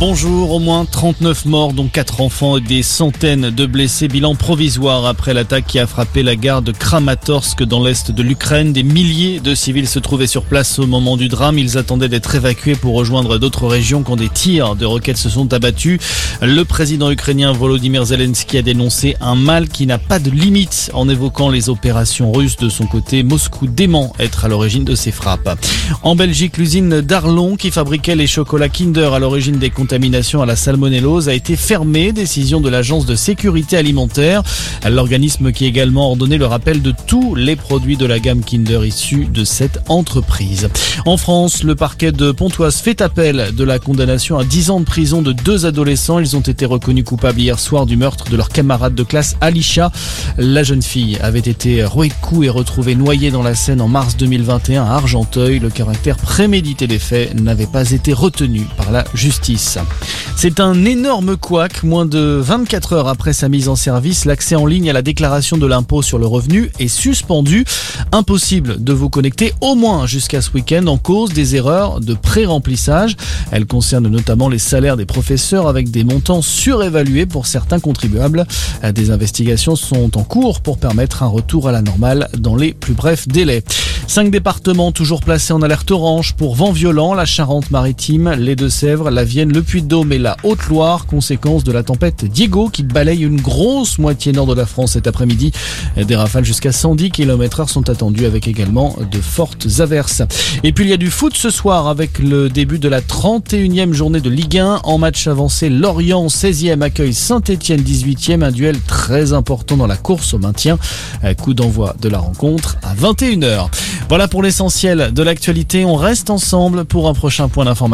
Bonjour, au moins 39 morts, dont 4 enfants et des centaines de blessés. Bilan provisoire après l'attaque qui a frappé la gare de Kramatorsk dans l'est de l'Ukraine. Des milliers de civils se trouvaient sur place au moment du drame. Ils attendaient d'être évacués pour rejoindre d'autres régions quand des tirs de roquettes se sont abattus. Le président ukrainien Volodymyr Zelensky a dénoncé un mal qui n'a pas de limite en évoquant les opérations russes de son côté. Moscou dément être à l'origine de ces frappes. En Belgique, l'usine d'Arlon qui fabriquait les chocolats Kinder à l'origine des contamination à la salmonellose a été fermée, décision de l'agence de sécurité alimentaire, l'organisme qui a également ordonné le rappel de tous les produits de la gamme Kinder issus de cette entreprise. En France, le parquet de Pontoise fait appel de la condamnation à 10 ans de prison de deux adolescents. Ils ont été reconnus coupables hier soir du meurtre de leur camarade de classe Alisha. La jeune fille avait été rouée et retrouvée noyée dans la Seine en mars 2021 à Argenteuil. Le caractère prémédité des faits n'avait pas été retenu par la justice. Awesome. C'est un énorme couac. Moins de 24 heures après sa mise en service, l'accès en ligne à la déclaration de l'impôt sur le revenu est suspendu. Impossible de vous connecter au moins jusqu'à ce week-end en cause des erreurs de pré-remplissage. Elles concernent notamment les salaires des professeurs avec des montants surévalués pour certains contribuables. Des investigations sont en cours pour permettre un retour à la normale dans les plus brefs délais. Cinq départements toujours placés en alerte orange pour vent violent, la Charente-Maritime, les Deux-Sèvres, la Vienne, le Puy-de-Dôme et la Haute-Loire, conséquence de la tempête Diego qui balaye une grosse moitié nord de la France cet après-midi. Des rafales jusqu'à 110 km/h sont attendues avec également de fortes averses. Et puis il y a du foot ce soir avec le début de la 31e journée de Ligue 1. En match avancé, Lorient 16e accueille Saint-Etienne 18e, un duel très important dans la course au maintien. Coup d'envoi de la rencontre à 21h. Voilà pour l'essentiel de l'actualité. On reste ensemble pour un prochain point d'information.